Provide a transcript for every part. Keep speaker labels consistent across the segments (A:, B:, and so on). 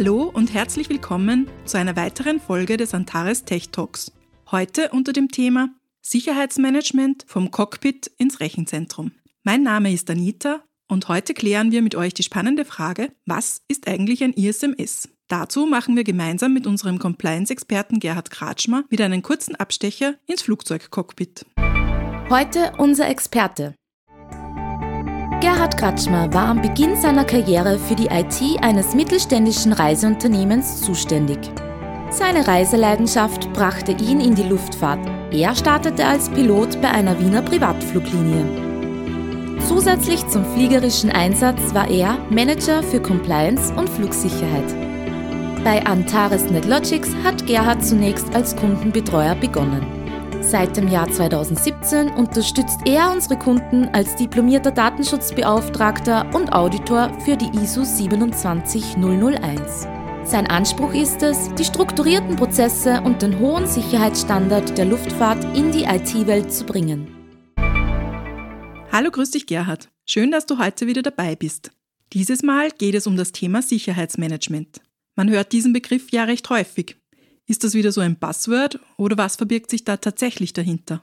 A: Hallo und herzlich willkommen zu einer weiteren Folge des Antares Tech Talks. Heute unter dem Thema Sicherheitsmanagement vom Cockpit ins Rechenzentrum. Mein Name ist Anita und heute klären wir mit euch die spannende Frage, was ist eigentlich ein ISMS? Dazu machen wir gemeinsam mit unserem Compliance-Experten Gerhard Kratschmer wieder einen kurzen Abstecher ins Flugzeugcockpit.
B: Heute unser Experte. Gerhard Kratschmer war am Beginn seiner Karriere für die IT eines mittelständischen Reiseunternehmens zuständig. Seine Reiseleidenschaft brachte ihn in die Luftfahrt. Er startete als Pilot bei einer Wiener Privatfluglinie. Zusätzlich zum fliegerischen Einsatz war er Manager für Compliance und Flugsicherheit. Bei Antares NetLogics hat Gerhard zunächst als Kundenbetreuer begonnen. Seit dem Jahr 2017 unterstützt er unsere Kunden als diplomierter Datenschutzbeauftragter und Auditor für die ISO 27001. Sein Anspruch ist es, die strukturierten Prozesse und den hohen Sicherheitsstandard der Luftfahrt in die IT-Welt zu bringen.
A: Hallo, grüß dich Gerhard. Schön, dass du heute wieder dabei bist. Dieses Mal geht es um das Thema Sicherheitsmanagement. Man hört diesen Begriff ja recht häufig. Ist das wieder so ein Buzzword oder was verbirgt sich da tatsächlich dahinter?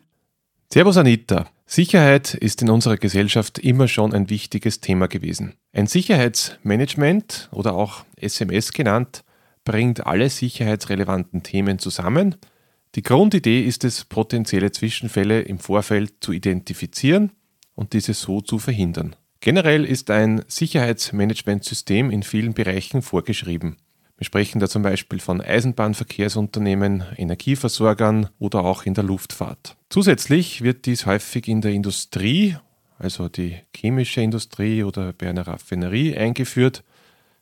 C: Servus Anita. Sicherheit ist in unserer Gesellschaft immer schon ein wichtiges Thema gewesen. Ein Sicherheitsmanagement oder auch SMS genannt bringt alle sicherheitsrelevanten Themen zusammen. Die Grundidee ist es, potenzielle Zwischenfälle im Vorfeld zu identifizieren und diese so zu verhindern. Generell ist ein Sicherheitsmanagementsystem in vielen Bereichen vorgeschrieben. Wir sprechen da zum Beispiel von Eisenbahnverkehrsunternehmen, Energieversorgern oder auch in der Luftfahrt. Zusätzlich wird dies häufig in der Industrie, also die chemische Industrie oder bei einer Raffinerie eingeführt.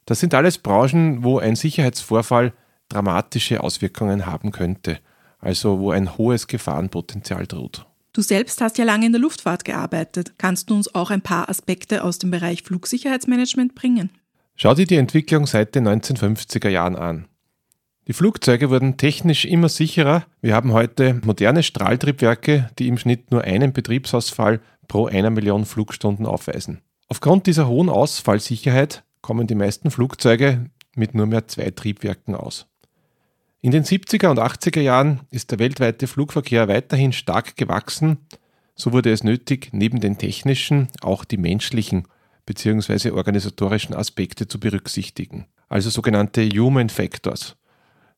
C: Das sind alles Branchen, wo ein Sicherheitsvorfall dramatische Auswirkungen haben könnte, also wo ein hohes Gefahrenpotenzial droht.
A: Du selbst hast ja lange in der Luftfahrt gearbeitet. Kannst du uns auch ein paar Aspekte aus dem Bereich Flugsicherheitsmanagement bringen?
C: Schau dir die Entwicklung seit den 1950er Jahren an. Die Flugzeuge wurden technisch immer sicherer. Wir haben heute moderne Strahltriebwerke, die im Schnitt nur einen Betriebsausfall pro einer Million Flugstunden aufweisen. Aufgrund dieser hohen Ausfallsicherheit kommen die meisten Flugzeuge mit nur mehr zwei Triebwerken aus. In den 70er und 80er Jahren ist der weltweite Flugverkehr weiterhin stark gewachsen. So wurde es nötig, neben den technischen auch die menschlichen bzw. organisatorischen Aspekte zu berücksichtigen, also sogenannte Human Factors.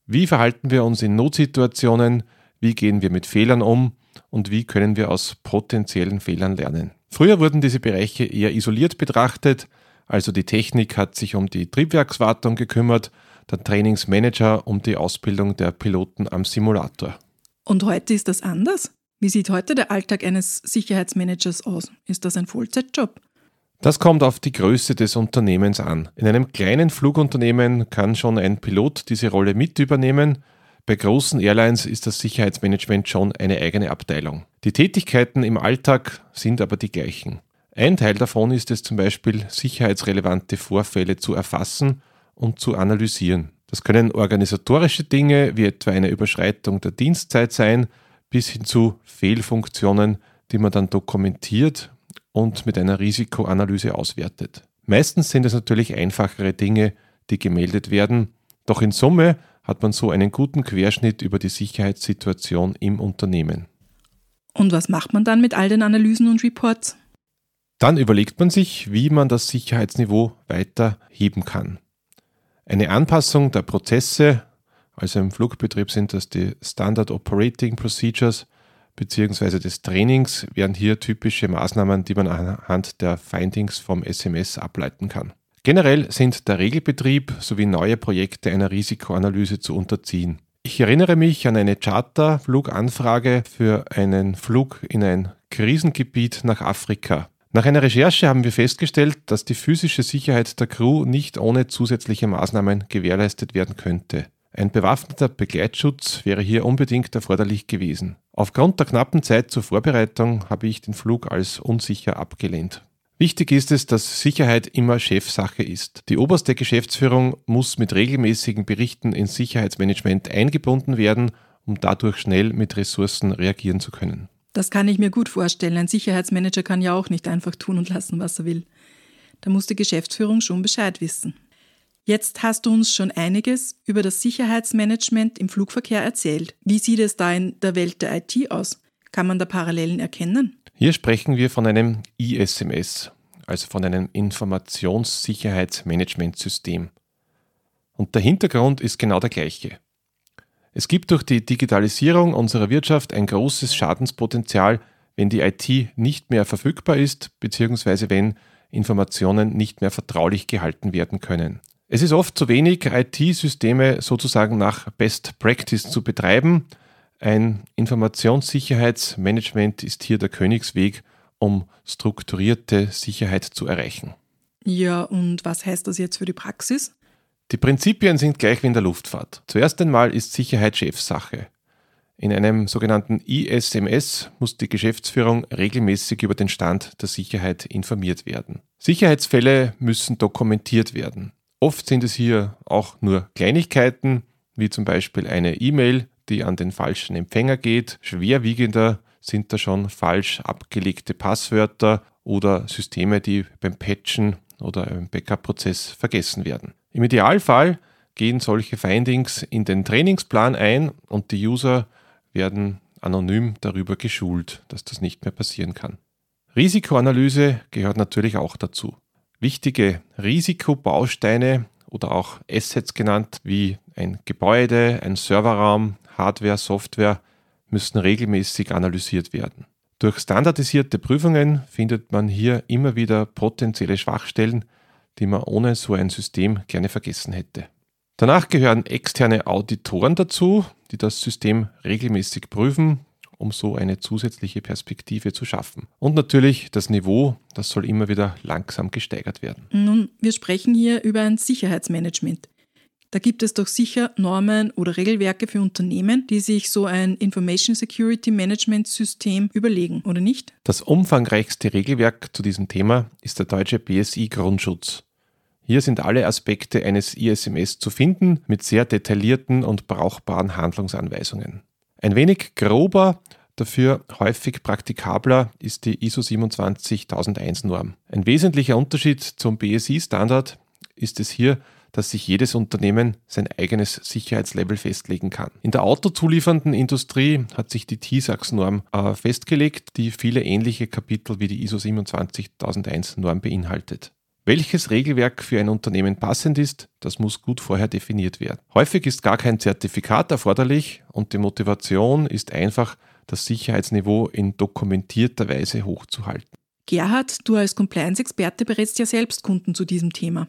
C: Wie verhalten wir uns in Notsituationen, wie gehen wir mit Fehlern um und wie können wir aus potenziellen Fehlern lernen. Früher wurden diese Bereiche eher isoliert betrachtet, also die Technik hat sich um die Triebwerkswartung gekümmert, der Trainingsmanager um die Ausbildung der Piloten am Simulator.
A: Und heute ist das anders? Wie sieht heute der Alltag eines Sicherheitsmanagers aus? Ist das ein Vollzeitjob?
C: Das kommt auf die Größe des Unternehmens an. In einem kleinen Flugunternehmen kann schon ein Pilot diese Rolle mit übernehmen. Bei großen Airlines ist das Sicherheitsmanagement schon eine eigene Abteilung. Die Tätigkeiten im Alltag sind aber die gleichen. Ein Teil davon ist es zum Beispiel, sicherheitsrelevante Vorfälle zu erfassen und zu analysieren. Das können organisatorische Dinge wie etwa eine Überschreitung der Dienstzeit sein, bis hin zu Fehlfunktionen, die man dann dokumentiert und mit einer Risikoanalyse auswertet. Meistens sind es natürlich einfachere Dinge, die gemeldet werden, doch in Summe hat man so einen guten Querschnitt über die Sicherheitssituation im Unternehmen.
A: Und was macht man dann mit all den Analysen und Reports?
C: Dann überlegt man sich, wie man das Sicherheitsniveau weiter heben kann. Eine Anpassung der Prozesse, also im Flugbetrieb sind das die Standard Operating Procedures, beziehungsweise des Trainings wären hier typische Maßnahmen, die man anhand der Findings vom SMS ableiten kann. Generell sind der Regelbetrieb sowie neue Projekte einer Risikoanalyse zu unterziehen. Ich erinnere mich an eine Charterfluganfrage für einen Flug in ein Krisengebiet nach Afrika. Nach einer Recherche haben wir festgestellt, dass die physische Sicherheit der Crew nicht ohne zusätzliche Maßnahmen gewährleistet werden könnte. Ein bewaffneter Begleitschutz wäre hier unbedingt erforderlich gewesen. Aufgrund der knappen Zeit zur Vorbereitung habe ich den Flug als unsicher abgelehnt. Wichtig ist es, dass Sicherheit immer Chefsache ist. Die oberste Geschäftsführung muss mit regelmäßigen Berichten ins Sicherheitsmanagement eingebunden werden, um dadurch schnell mit Ressourcen reagieren zu können.
A: Das kann ich mir gut vorstellen. Ein Sicherheitsmanager kann ja auch nicht einfach tun und lassen, was er will. Da muss die Geschäftsführung schon Bescheid wissen. Jetzt hast du uns schon einiges über das Sicherheitsmanagement im Flugverkehr erzählt. Wie sieht es da in der Welt der IT aus? Kann man da Parallelen erkennen?
C: Hier sprechen wir von einem ISMS, also von einem Informationssicherheitsmanagementsystem. Und der Hintergrund ist genau der gleiche. Es gibt durch die Digitalisierung unserer Wirtschaft ein großes Schadenspotenzial, wenn die IT nicht mehr verfügbar ist, beziehungsweise wenn Informationen nicht mehr vertraulich gehalten werden können. Es ist oft zu wenig, IT-Systeme sozusagen nach Best Practice zu betreiben, ein Informationssicherheitsmanagement ist hier der Königsweg, um strukturierte Sicherheit zu erreichen.
A: Ja, und was heißt das jetzt für die Praxis?
C: Die Prinzipien sind gleich wie in der Luftfahrt. Zuerst einmal ist Sicherheit Chefsache. In einem sogenannten ISMS muss die Geschäftsführung regelmäßig über den Stand der Sicherheit informiert werden. Sicherheitsfälle müssen dokumentiert werden. Oft sind es hier auch nur Kleinigkeiten, wie zum Beispiel eine E-Mail, die an den falschen Empfänger geht. Schwerwiegender sind da schon falsch abgelegte Passwörter oder Systeme, die beim Patchen oder im Backup-Prozess vergessen werden. Im Idealfall gehen solche Findings in den Trainingsplan ein und die User werden anonym darüber geschult, dass das nicht mehr passieren kann. Risikoanalyse gehört natürlich auch dazu. Wichtige Risikobausteine oder auch Assets genannt, wie ein Gebäude, ein Serverraum, Hardware, Software müssen regelmäßig analysiert werden. Durch standardisierte Prüfungen findet man hier immer wieder potenzielle Schwachstellen, die man ohne so ein System gerne vergessen hätte. Danach gehören externe Auditoren dazu, die das System regelmäßig prüfen, um so eine zusätzliche Perspektive zu schaffen. Und natürlich das Niveau, das soll immer wieder langsam gesteigert werden.
A: Nun, wir sprechen hier über ein Sicherheitsmanagement. Da gibt es doch sicher Normen oder Regelwerke für Unternehmen, die sich so ein Information Security Management System überlegen, oder nicht?
C: Das umfangreichste Regelwerk zu diesem Thema ist der deutsche BSI Grundschutz. Hier sind alle Aspekte eines ISMS zu finden mit sehr detaillierten und brauchbaren Handlungsanweisungen. Ein wenig grober, dafür häufig praktikabler ist die ISO 27001 Norm. Ein wesentlicher Unterschied zum BSI Standard ist es hier, dass sich jedes Unternehmen sein eigenes Sicherheitslevel festlegen kann. In der autozuliefernden Industrie hat sich die TISAX-Norm äh, festgelegt, die viele ähnliche Kapitel wie die ISO 27001-Norm beinhaltet. Welches Regelwerk für ein Unternehmen passend ist, das muss gut vorher definiert werden. Häufig ist gar kein Zertifikat erforderlich und die Motivation ist einfach, das Sicherheitsniveau in dokumentierter Weise hochzuhalten.
A: Gerhard, du als Compliance-Experte berätst ja selbst Kunden zu diesem Thema.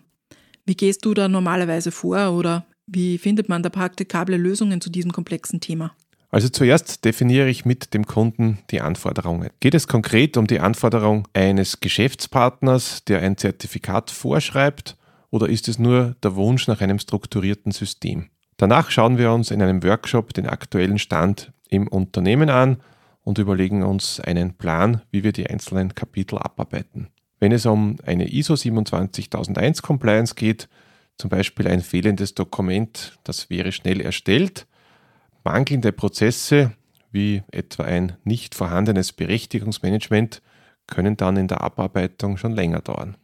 A: Wie gehst du da normalerweise vor oder wie findet man da praktikable Lösungen zu diesem komplexen Thema?
C: Also zuerst definiere ich mit dem Kunden die Anforderungen. Geht es konkret um die Anforderung eines Geschäftspartners, der ein Zertifikat vorschreibt, oder ist es nur der Wunsch nach einem strukturierten System? Danach schauen wir uns in einem Workshop den aktuellen Stand im Unternehmen an und überlegen uns einen Plan, wie wir die einzelnen Kapitel abarbeiten. Wenn es um eine ISO 27001 Compliance geht, zum Beispiel ein fehlendes Dokument, das wäre schnell erstellt, mangelnde Prozesse wie etwa ein nicht vorhandenes Berechtigungsmanagement können dann in der Abarbeitung schon länger dauern.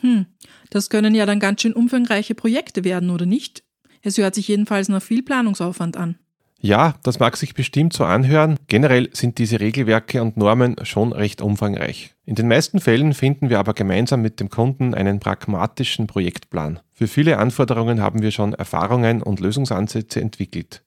A: Hm, das können ja dann ganz schön umfangreiche Projekte werden, oder nicht? Es hört sich jedenfalls nach viel Planungsaufwand an.
C: Ja, das mag sich bestimmt so anhören. Generell sind diese Regelwerke und Normen schon recht umfangreich. In den meisten Fällen finden wir aber gemeinsam mit dem Kunden einen pragmatischen Projektplan. Für viele Anforderungen haben wir schon Erfahrungen und Lösungsansätze entwickelt.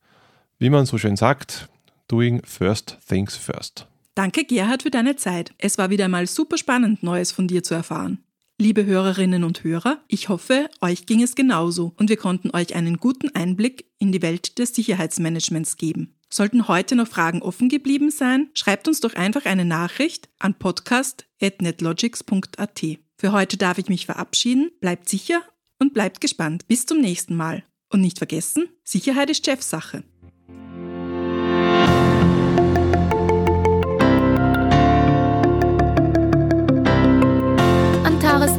C: Wie man so schön sagt, doing first things first.
A: Danke Gerhard für deine Zeit. Es war wieder einmal super spannend, Neues von dir zu erfahren. Liebe Hörerinnen und Hörer, ich hoffe, euch ging es genauso und wir konnten euch einen guten Einblick in die Welt des Sicherheitsmanagements geben. Sollten heute noch Fragen offen geblieben sein, schreibt uns doch einfach eine Nachricht an podcast.netlogics.at. Für heute darf ich mich verabschieden. Bleibt sicher und bleibt gespannt. Bis zum nächsten Mal. Und nicht vergessen, Sicherheit ist Chefsache.